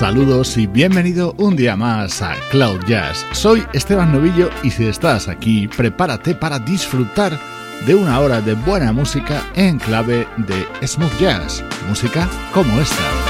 Saludos y bienvenido un día más a Cloud Jazz. Soy Esteban Novillo y si estás aquí, prepárate para disfrutar de una hora de buena música en clave de smooth jazz, música como esta.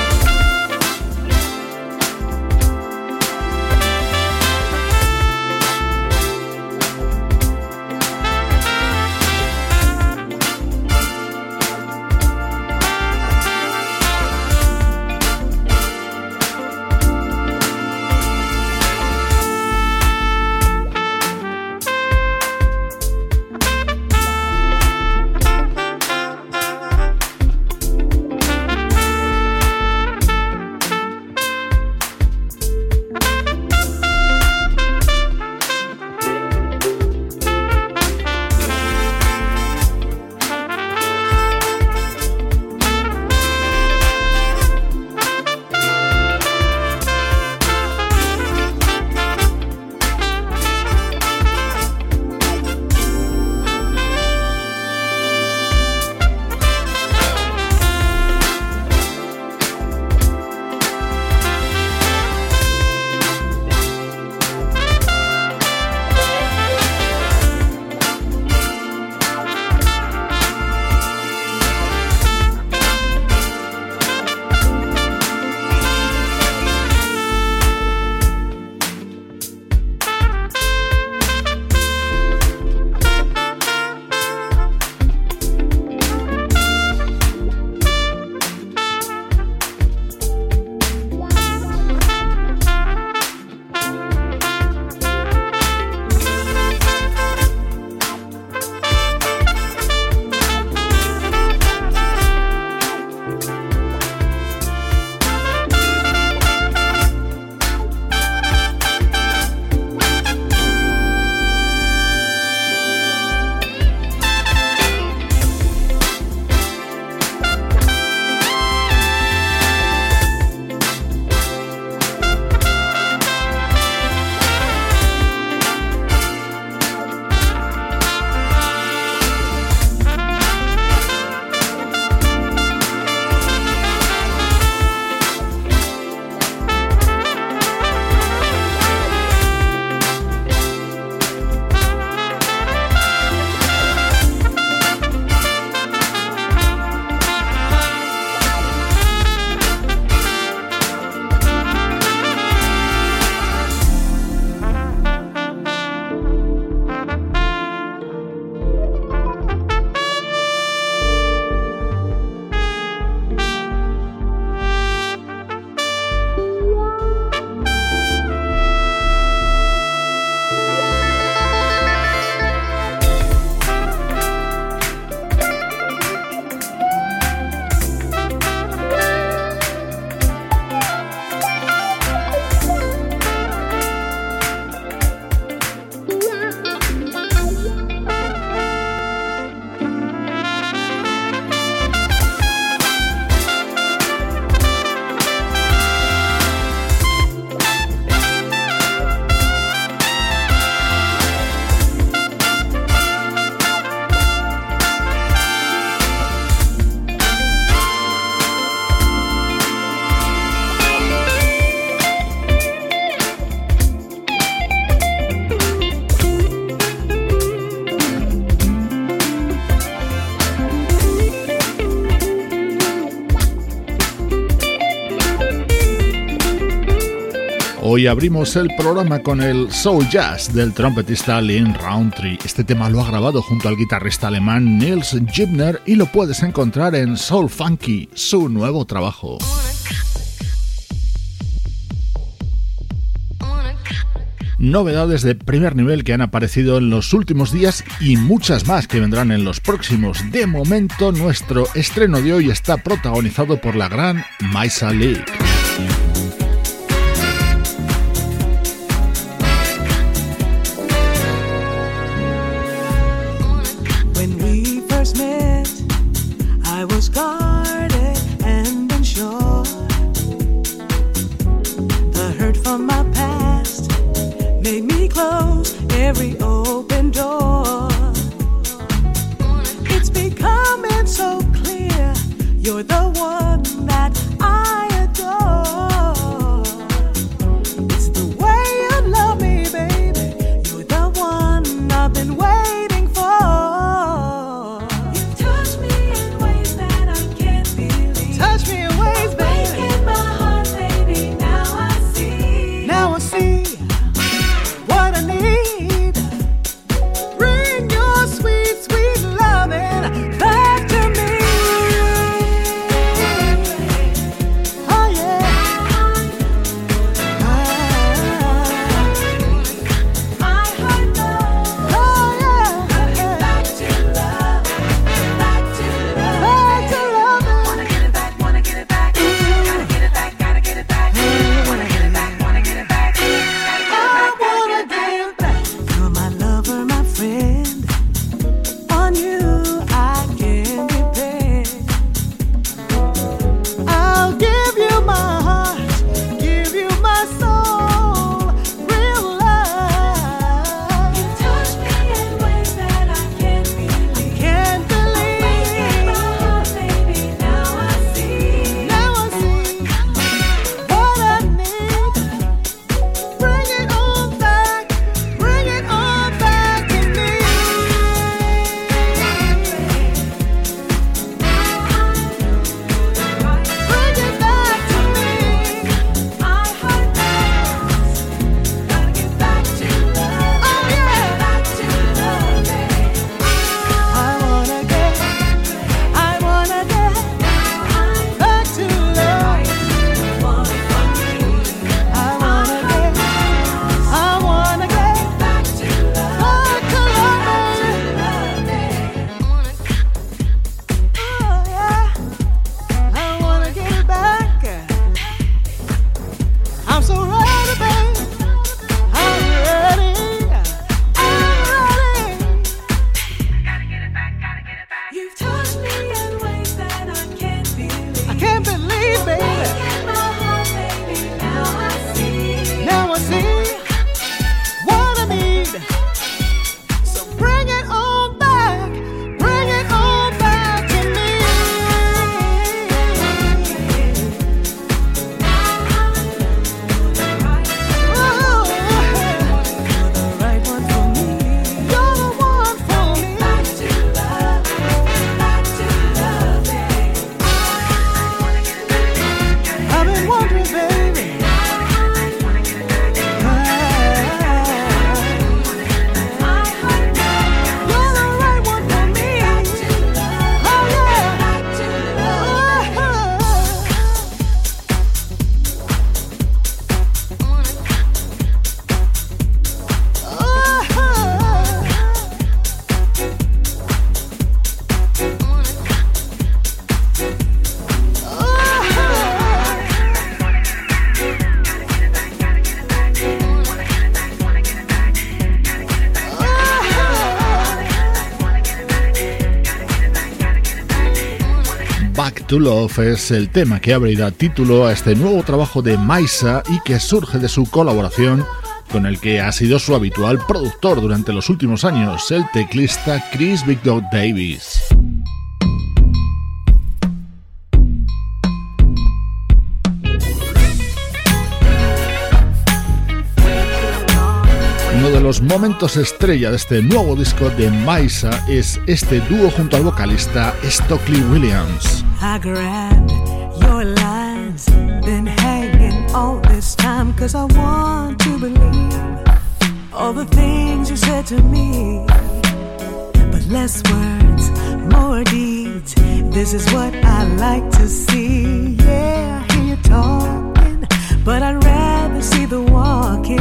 abrimos el programa con el Soul Jazz del trompetista Lynn Roundtree. Este tema lo ha grabado junto al guitarrista alemán Nils Gibner y lo puedes encontrar en Soul Funky, su nuevo trabajo. novedades de primer nivel que han aparecido en los últimos días y muchas más que vendrán en los próximos. De momento, nuestro estreno de hoy está protagonizado por la gran Maisa League. to Love es el tema que abrirá título a este nuevo trabajo de Maisa y que surge de su colaboración con el que ha sido su habitual productor durante los últimos años, el teclista Chris Victor Davis. los momentos estrella de este nuevo disco de Maisa es este dúo junto al vocalista Stockley Williams. I grabbed your lines, been hanging all this time, cause I want to believe all the things you said to me. But less words, more deeds, this is what I like to see. Yeah, I hear you talk. but I'd rather see the walking.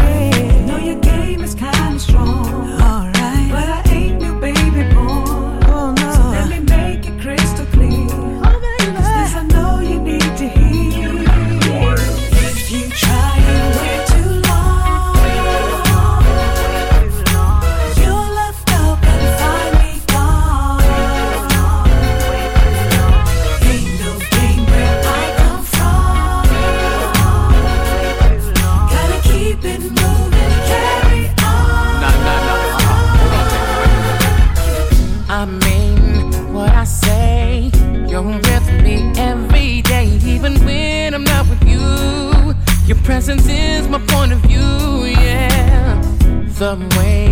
No, your game is kinda strong. Alright. But I You're with me every day, even when I'm not with you. Your presence is my point of view, yeah. The way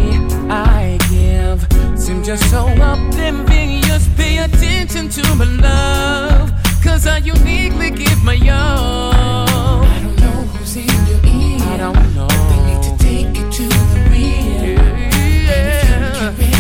I give seems just so oblivious. Pay attention to my love, cause I uniquely give my all. I don't know who's in your ear. I don't know. They need to take it to the real. Yeah. you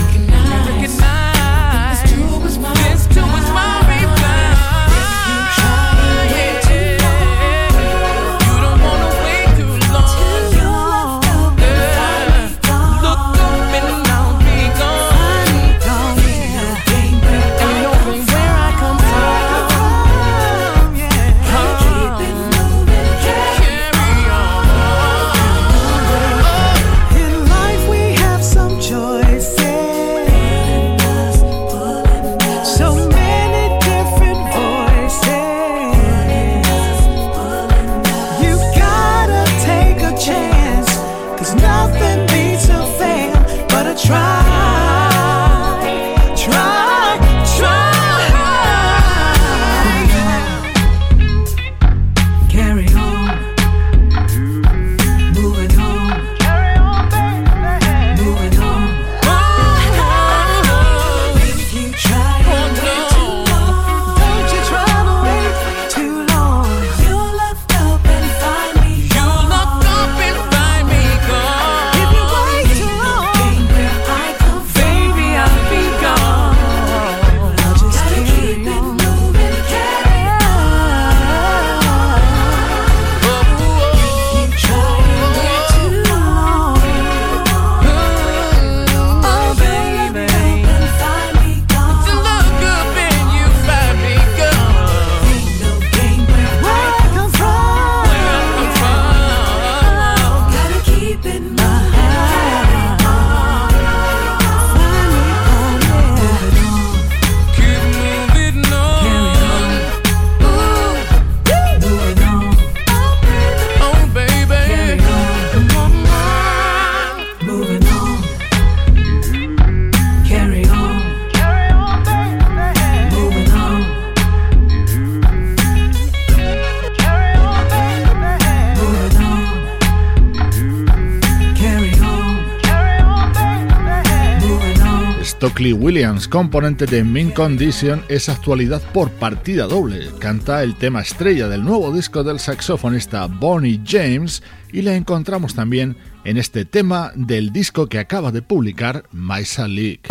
Clee Williams, componente de Mean Condition, es actualidad por partida doble. Canta el tema estrella del nuevo disco del saxofonista Bonnie James y la encontramos también en este tema del disco que acaba de publicar Maisa League.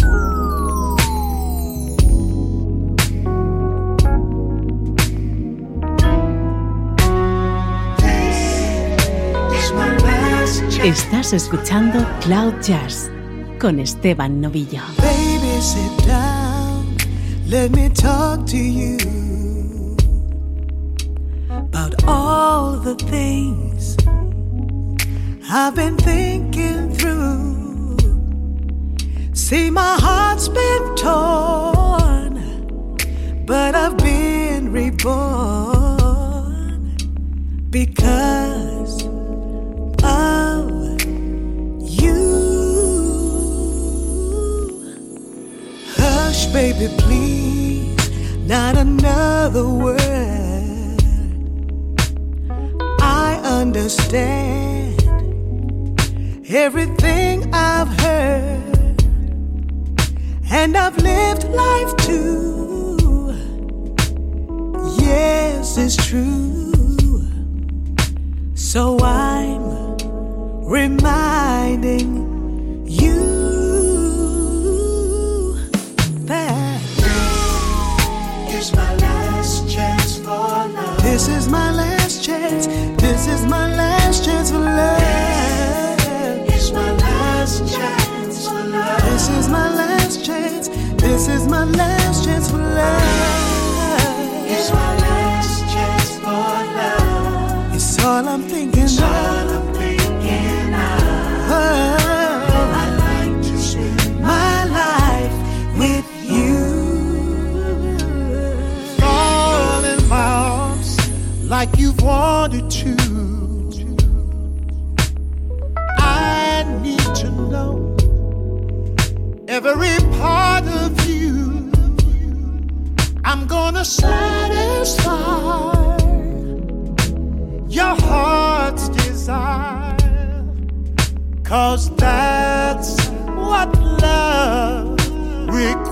Estás escuchando Cloud Jazz con Esteban Novillo. sit down, let me talk to you about all the things I've been thinking through. See, my heart's been torn, but I've been reborn because of baby, please, not another word. I understand everything I've heard, and I've lived life too. Yes, it's true. So I'm reminding is my last This is my last chance. This is my last chance for love. This my last chance for love. This is my last chance. This is my last chance for love. It's my last chance for love. It's all I'm thinking of. like you've wanted to. I need to know every part of you. I'm gonna satisfy your heart's desire, cause that's what love requires.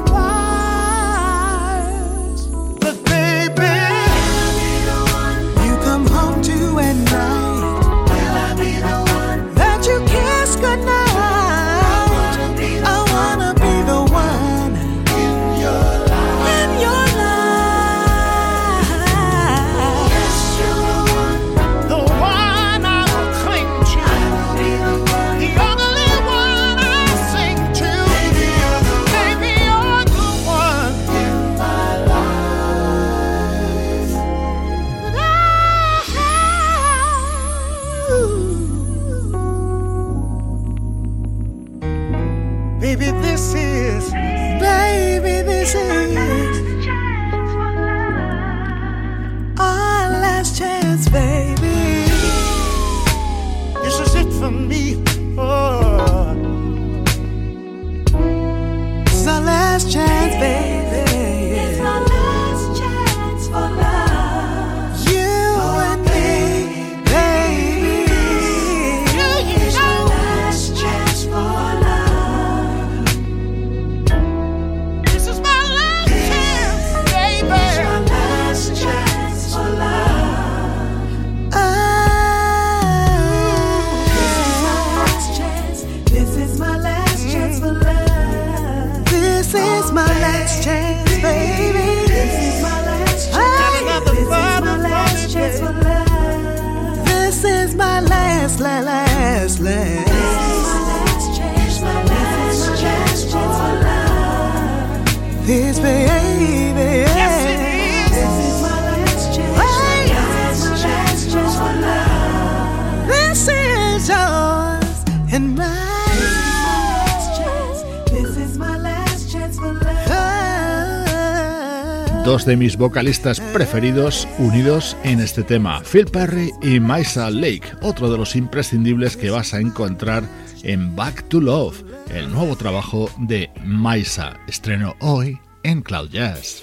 mis vocalistas preferidos unidos en este tema, Phil Perry y Maisa Lake, otro de los imprescindibles que vas a encontrar en Back to Love, el nuevo trabajo de Maisa, estreno hoy en Cloud Jazz.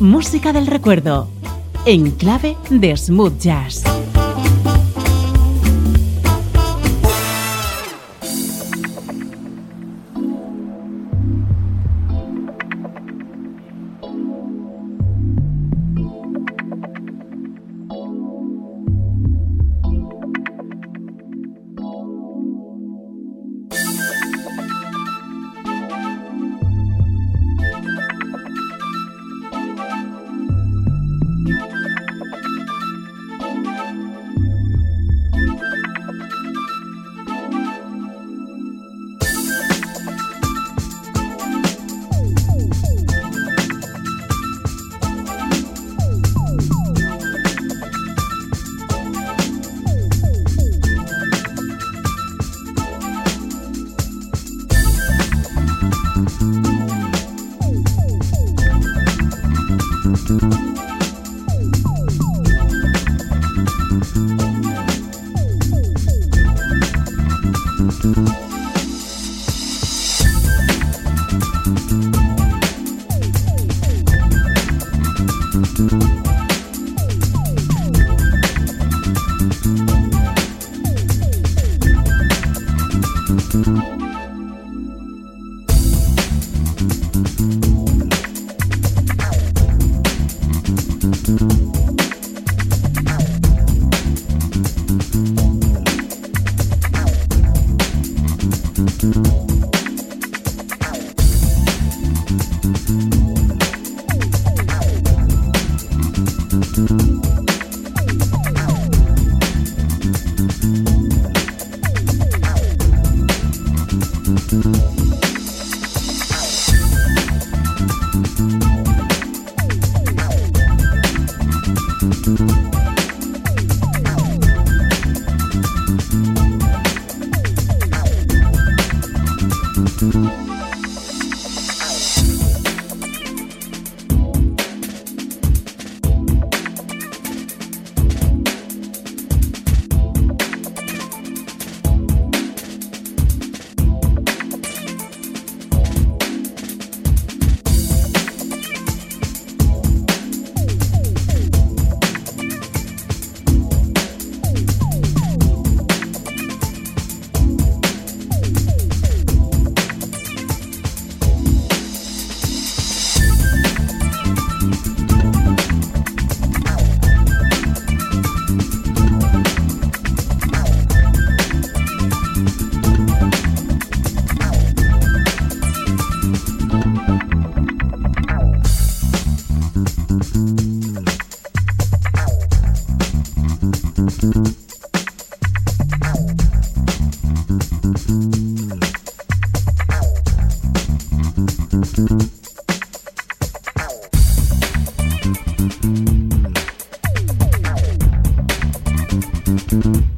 Música del recuerdo, en clave de smooth jazz. Mm-hmm.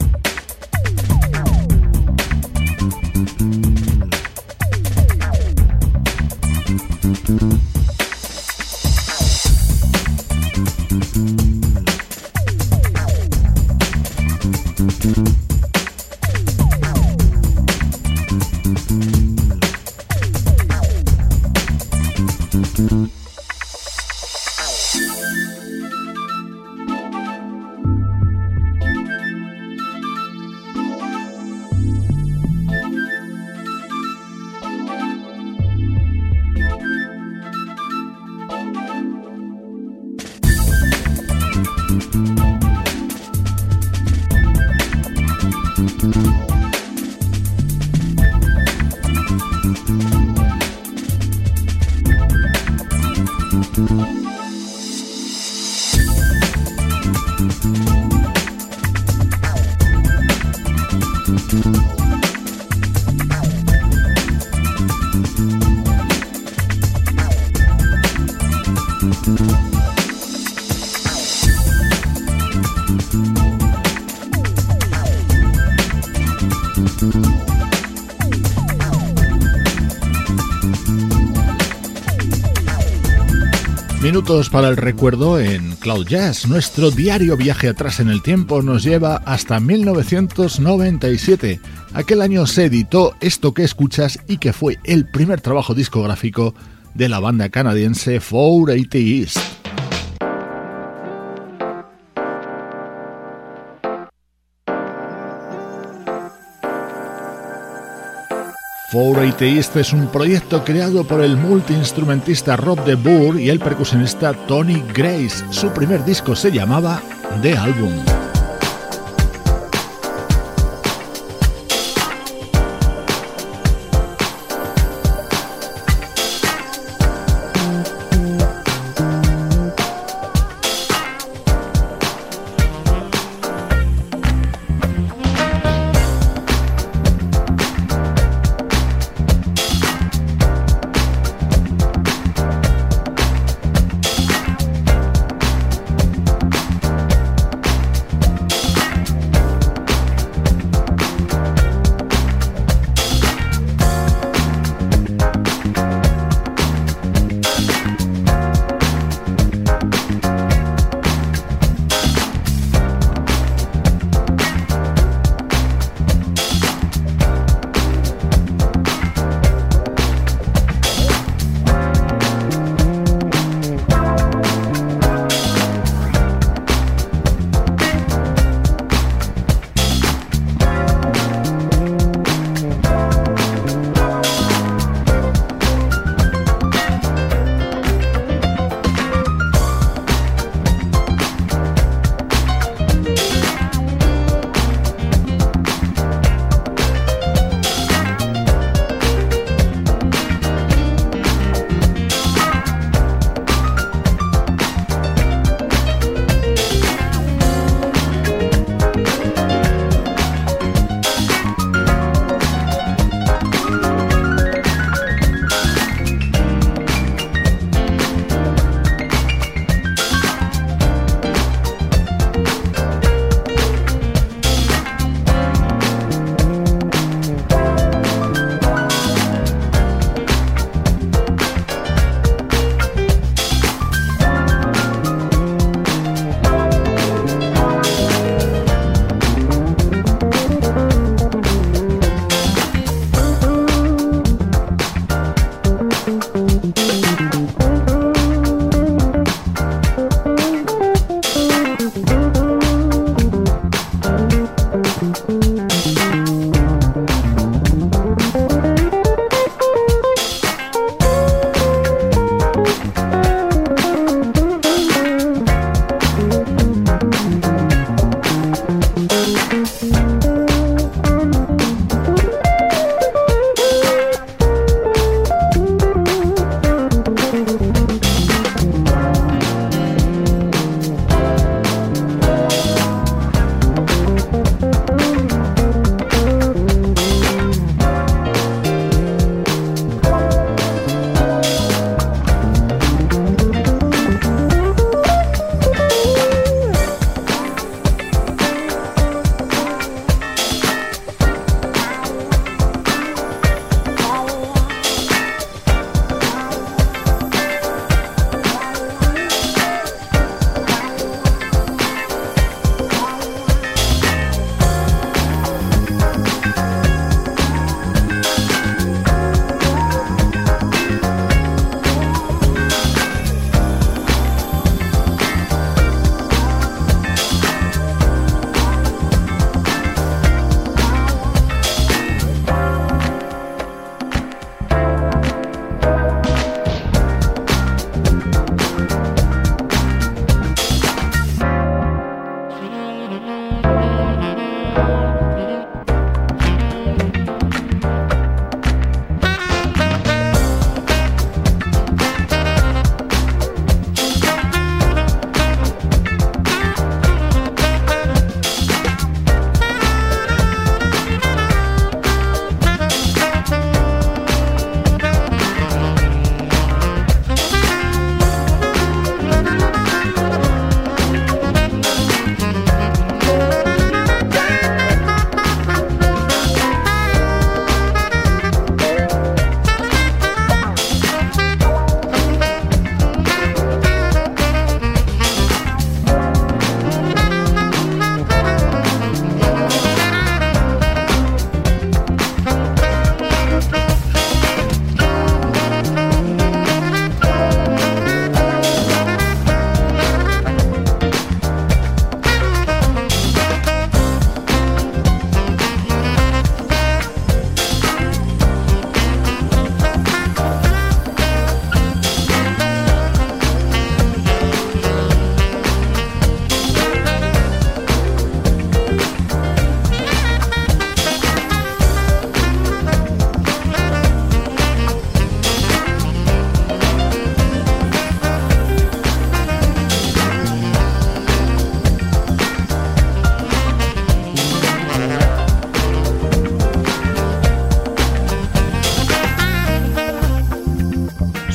para el recuerdo en Cloud Jazz. Nuestro diario viaje atrás en el tiempo nos lleva hasta 1997. Aquel año se editó esto que escuchas y que fue el primer trabajo discográfico de la banda canadiense 480 East. East es un proyecto creado por el multiinstrumentista Rob de Boer y el percusionista Tony Grace. Su primer disco se llamaba The Album.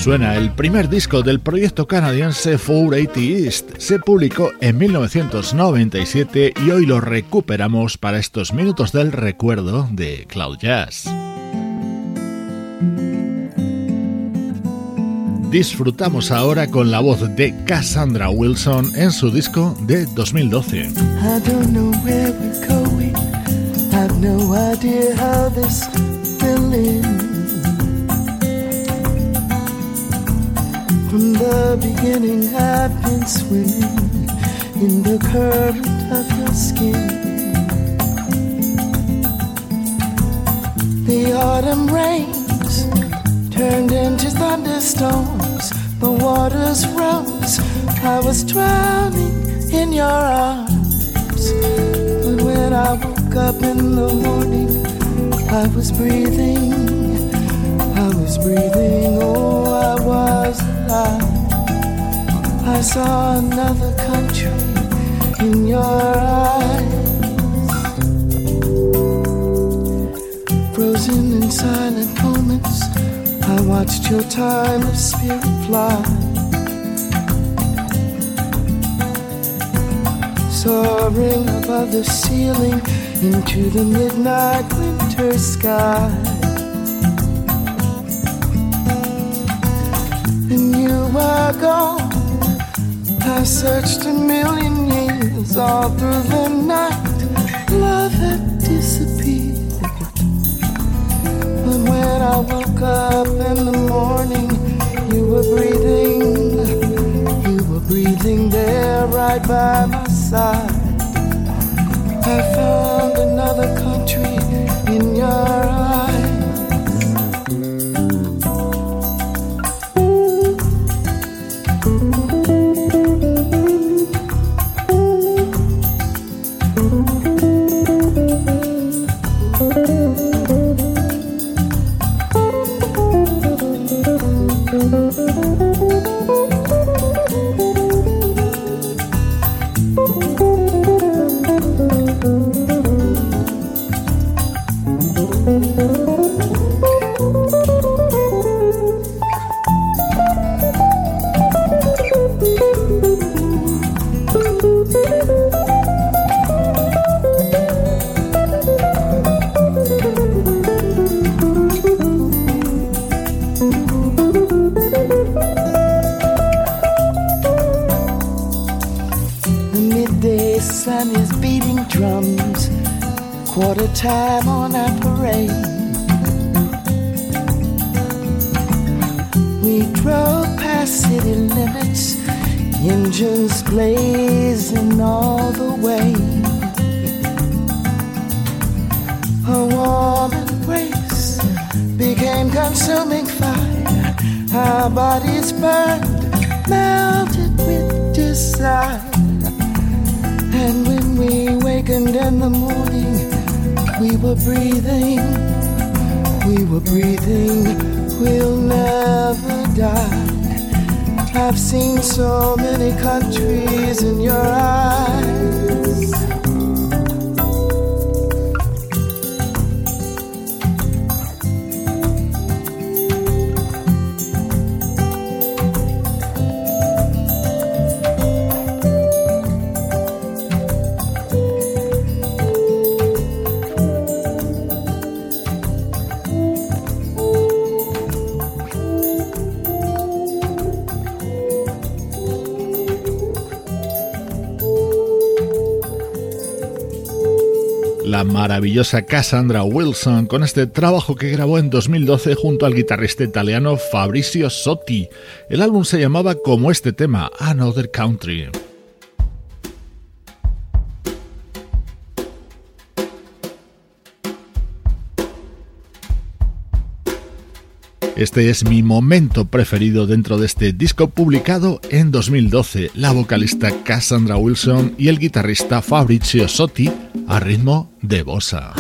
Suena el primer disco del proyecto canadiense 480 East. Se publicó en 1997 y hoy lo recuperamos para estos minutos del recuerdo de Cloud Jazz. Disfrutamos ahora con la voz de Cassandra Wilson en su disco de 2012. From the beginning, I've been swimming in the current of your skin. The autumn rains turned into thunderstorms. The waters rose. I was drowning in your arms. But when I woke up in the morning, I was breathing. I was breathing. Oh, I was. I saw another country in your eyes. Frozen in silent moments, I watched your time of spirit fly. Soaring above the ceiling into the midnight winter sky. I searched a million years all through the night. Love had disappeared. But when I woke up in the morning, you were breathing, you were breathing there right by my side. so many countries in your eyes. maravillosa Cassandra Wilson con este trabajo que grabó en 2012 junto al guitarrista italiano Fabrizio Sotti. El álbum se llamaba como este tema, Another Country. Este es mi momento preferido dentro de este disco publicado en 2012. La vocalista Cassandra Wilson y el guitarrista Fabrizio Sotti a ritmo de bossa.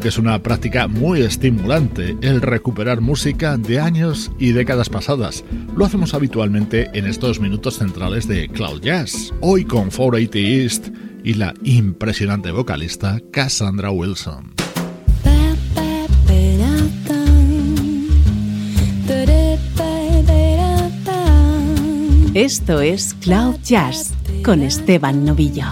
que es una práctica muy estimulante el recuperar música de años y décadas pasadas. Lo hacemos habitualmente en estos minutos centrales de Cloud Jazz, hoy con 480 East y la impresionante vocalista Cassandra Wilson. Esto es Cloud Jazz con Esteban Novillo.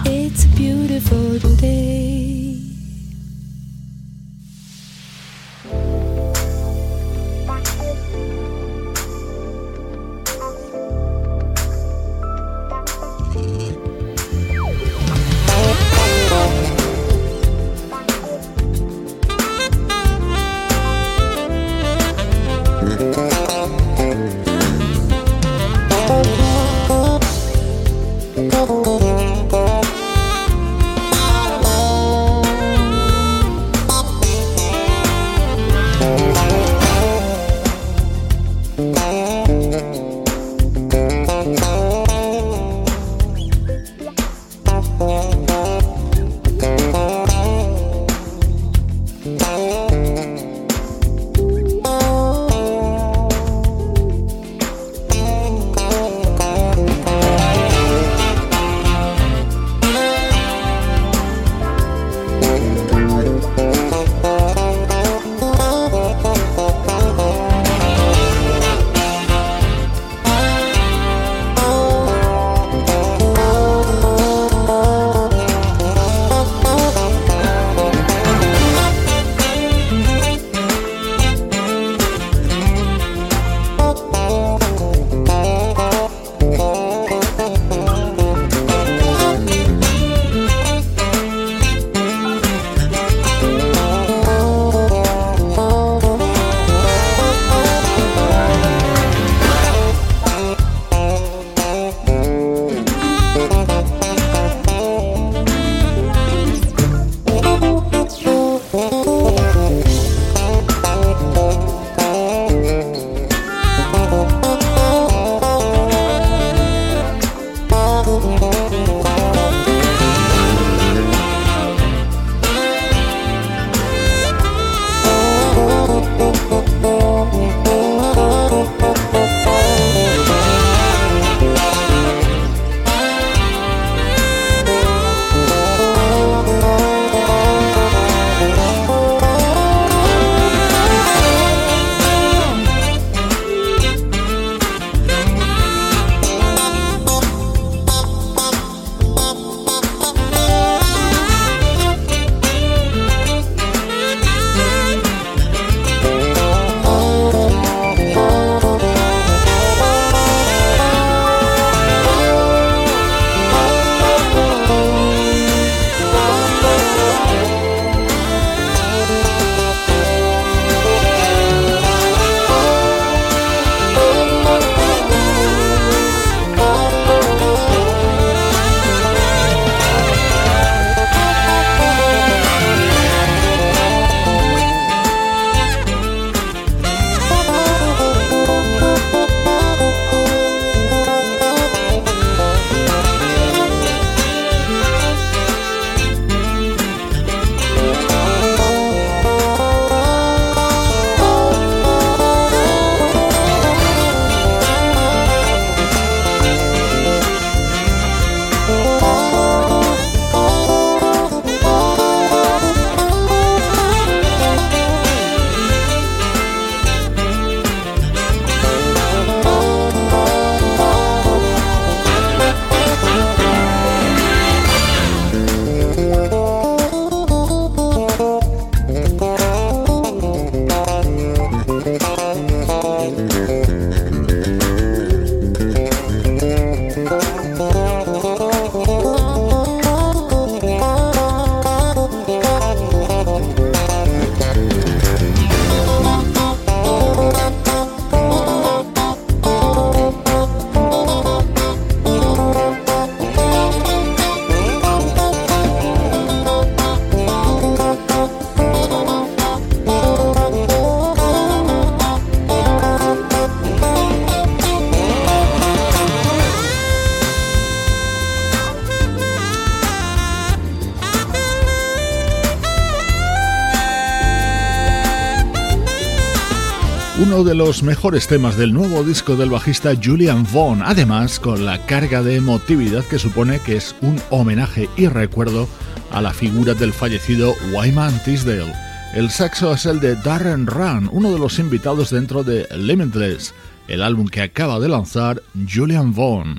los mejores temas del nuevo disco del bajista Julian Vaughn, además con la carga de emotividad que supone que es un homenaje y recuerdo a la figura del fallecido Wyman Tisdale. El saxo es el de Darren Run, uno de los invitados dentro de Limitless, el álbum que acaba de lanzar Julian Vaughn.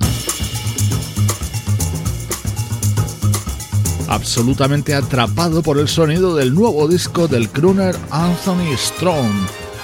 absolutamente atrapado por el sonido del nuevo disco del crooner Anthony Strong.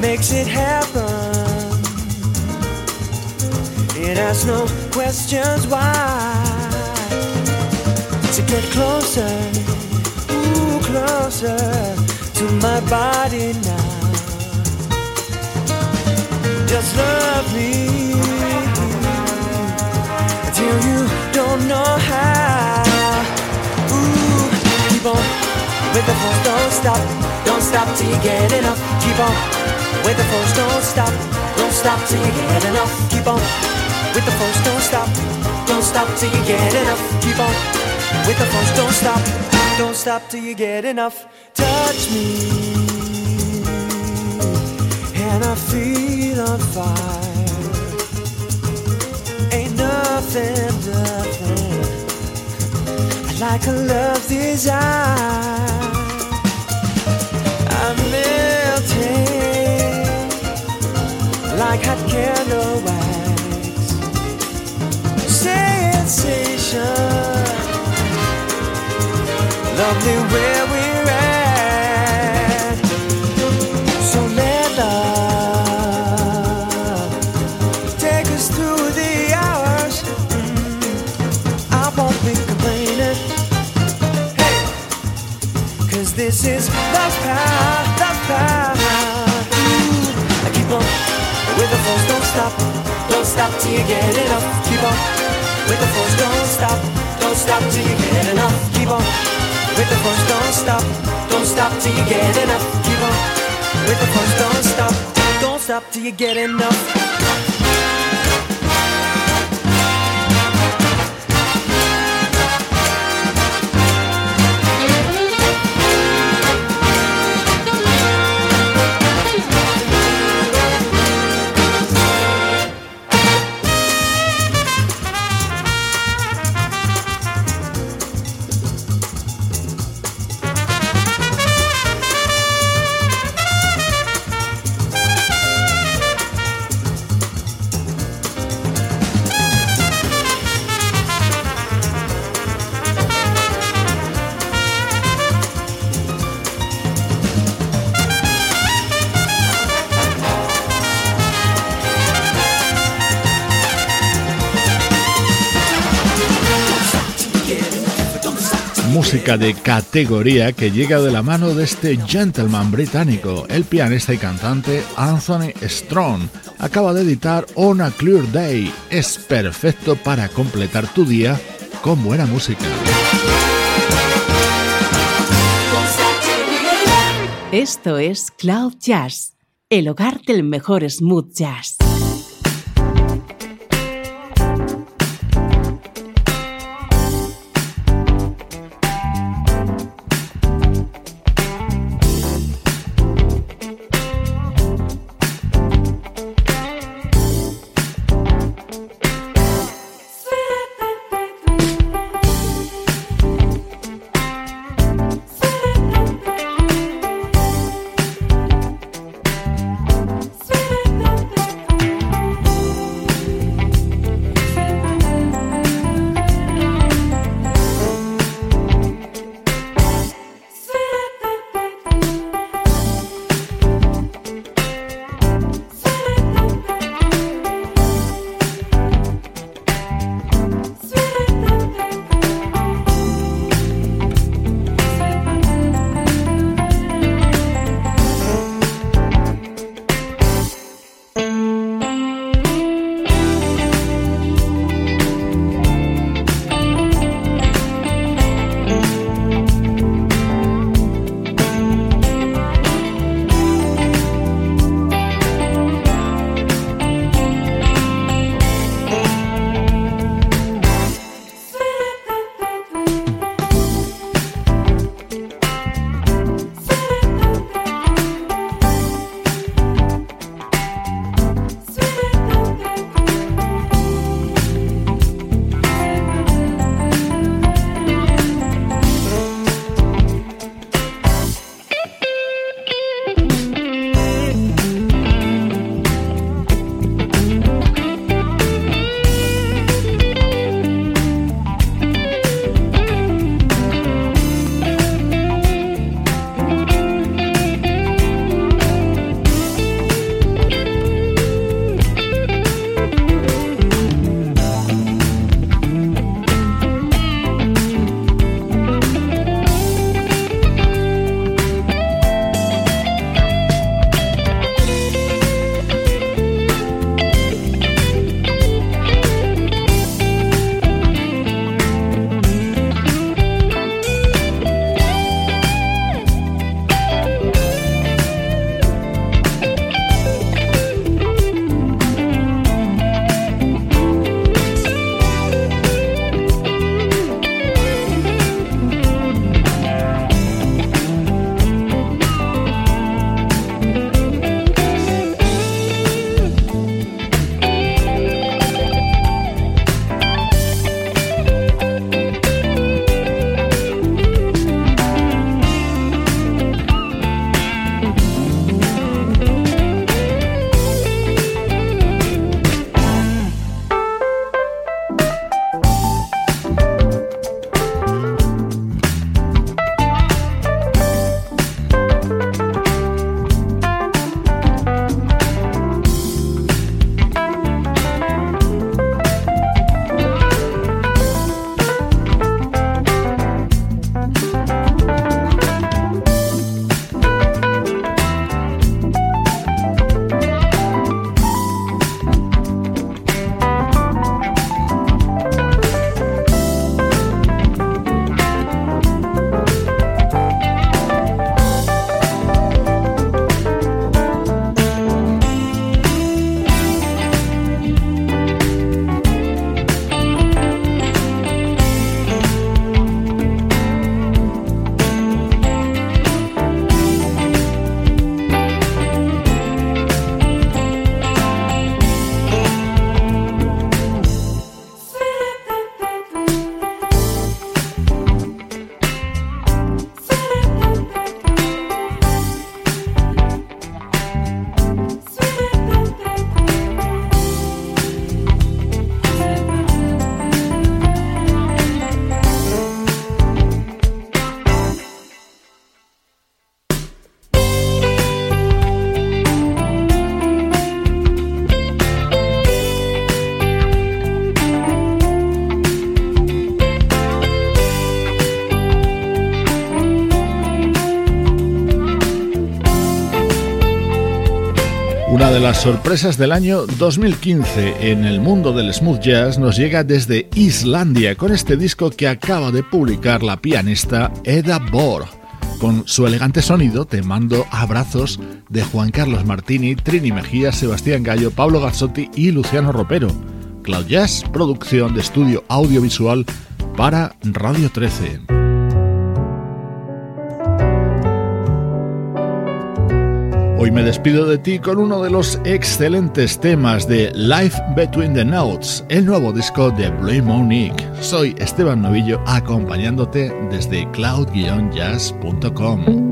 makes it happen. It asks no questions why. To get closer, ooh, closer to my body now. Just love me until you don't know how. Ooh, keep on with the force, don't stop, don't stop till you get enough. Keep on. With the force, don't stop, don't stop till you get enough. Keep on. With the force, don't stop, don't stop till you get enough. Keep on. With the force, don't stop, don't stop till you get enough. Touch me, and I feel on fire. Ain't nothing, nothing like a love desire. I'm melting like hot candle wax. Sensation, lovely where we're at. So let love take us through the hours. Mm, I won't be complaining. Hey, Cause this is love path, love path. Ooh, I keep on with the force. Don't stop, don't stop till you get enough. Keep on with the force. Don't stop, don't stop till you get enough. Keep on with the force. Don't stop, don't stop till you get enough. Keep on with the force. Don't stop, don't stop till you get enough. música de categoría que llega de la mano de este gentleman británico, el pianista y cantante Anthony Strong. Acaba de editar On a Clear Day. Es perfecto para completar tu día con buena música. Esto es Cloud Jazz, el hogar del mejor smooth jazz. las sorpresas del año 2015 en el mundo del smooth jazz nos llega desde Islandia con este disco que acaba de publicar la pianista Eda Borg. Con su elegante sonido te mando abrazos de Juan Carlos Martini, Trini Mejía, Sebastián Gallo, Pablo Gazzotti y Luciano Ropero. Cloud Jazz, producción de estudio audiovisual para Radio 13. Hoy me despido de ti con uno de los excelentes temas de Life Between the Notes, el nuevo disco de Blue Monique. Soy Esteban Novillo acompañándote desde cloud-jazz.com.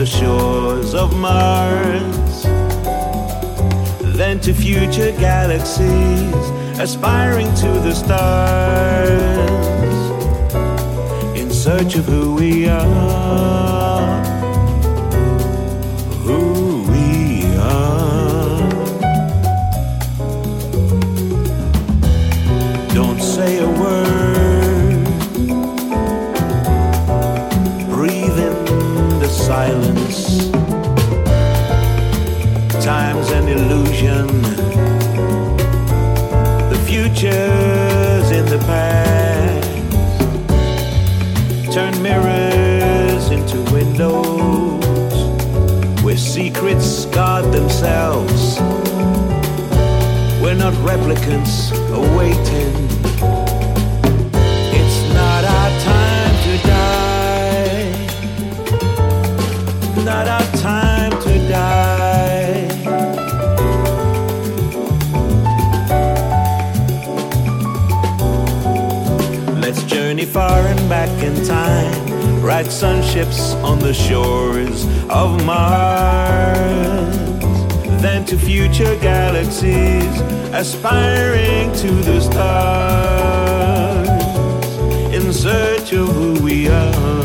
the shores of Mars, then to future galaxies, aspiring to the stars, in search of who we are. God themselves. We're not replicants awaiting. It's not our time to die. Not our time to die. Let's journey far and back in time. Ride sunships on the shores of Mars than to future galaxies aspiring to the stars in search of who we are.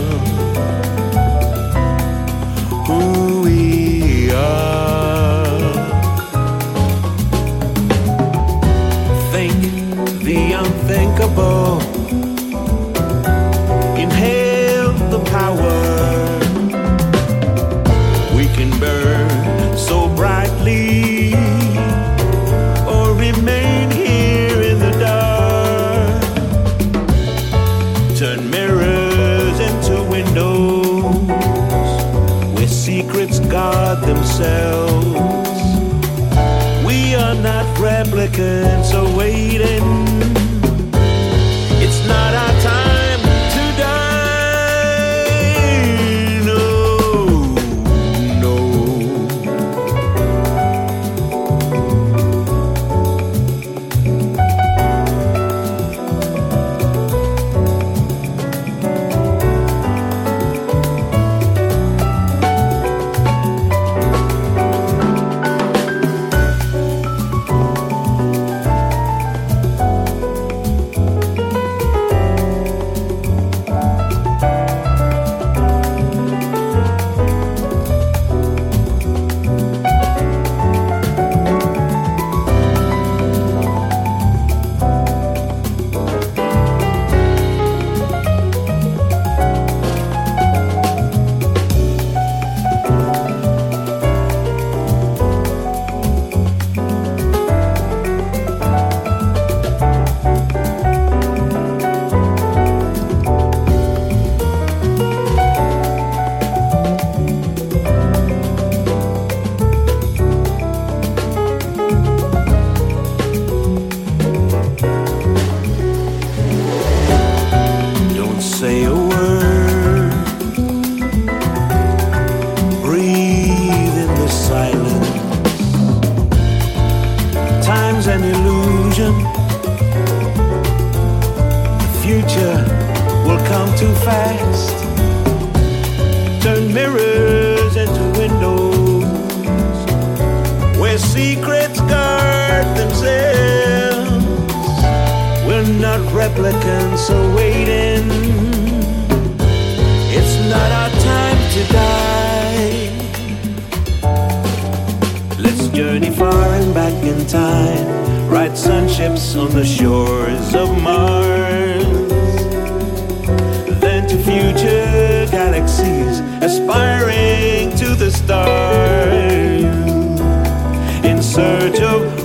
come too fast. Turn mirrors into windows where secrets guard themselves. We're not replicants awaiting. It's not our time to die. Let's journey far and back in time. Ride sunships on the shores of Mars. aspiring to the stars in search of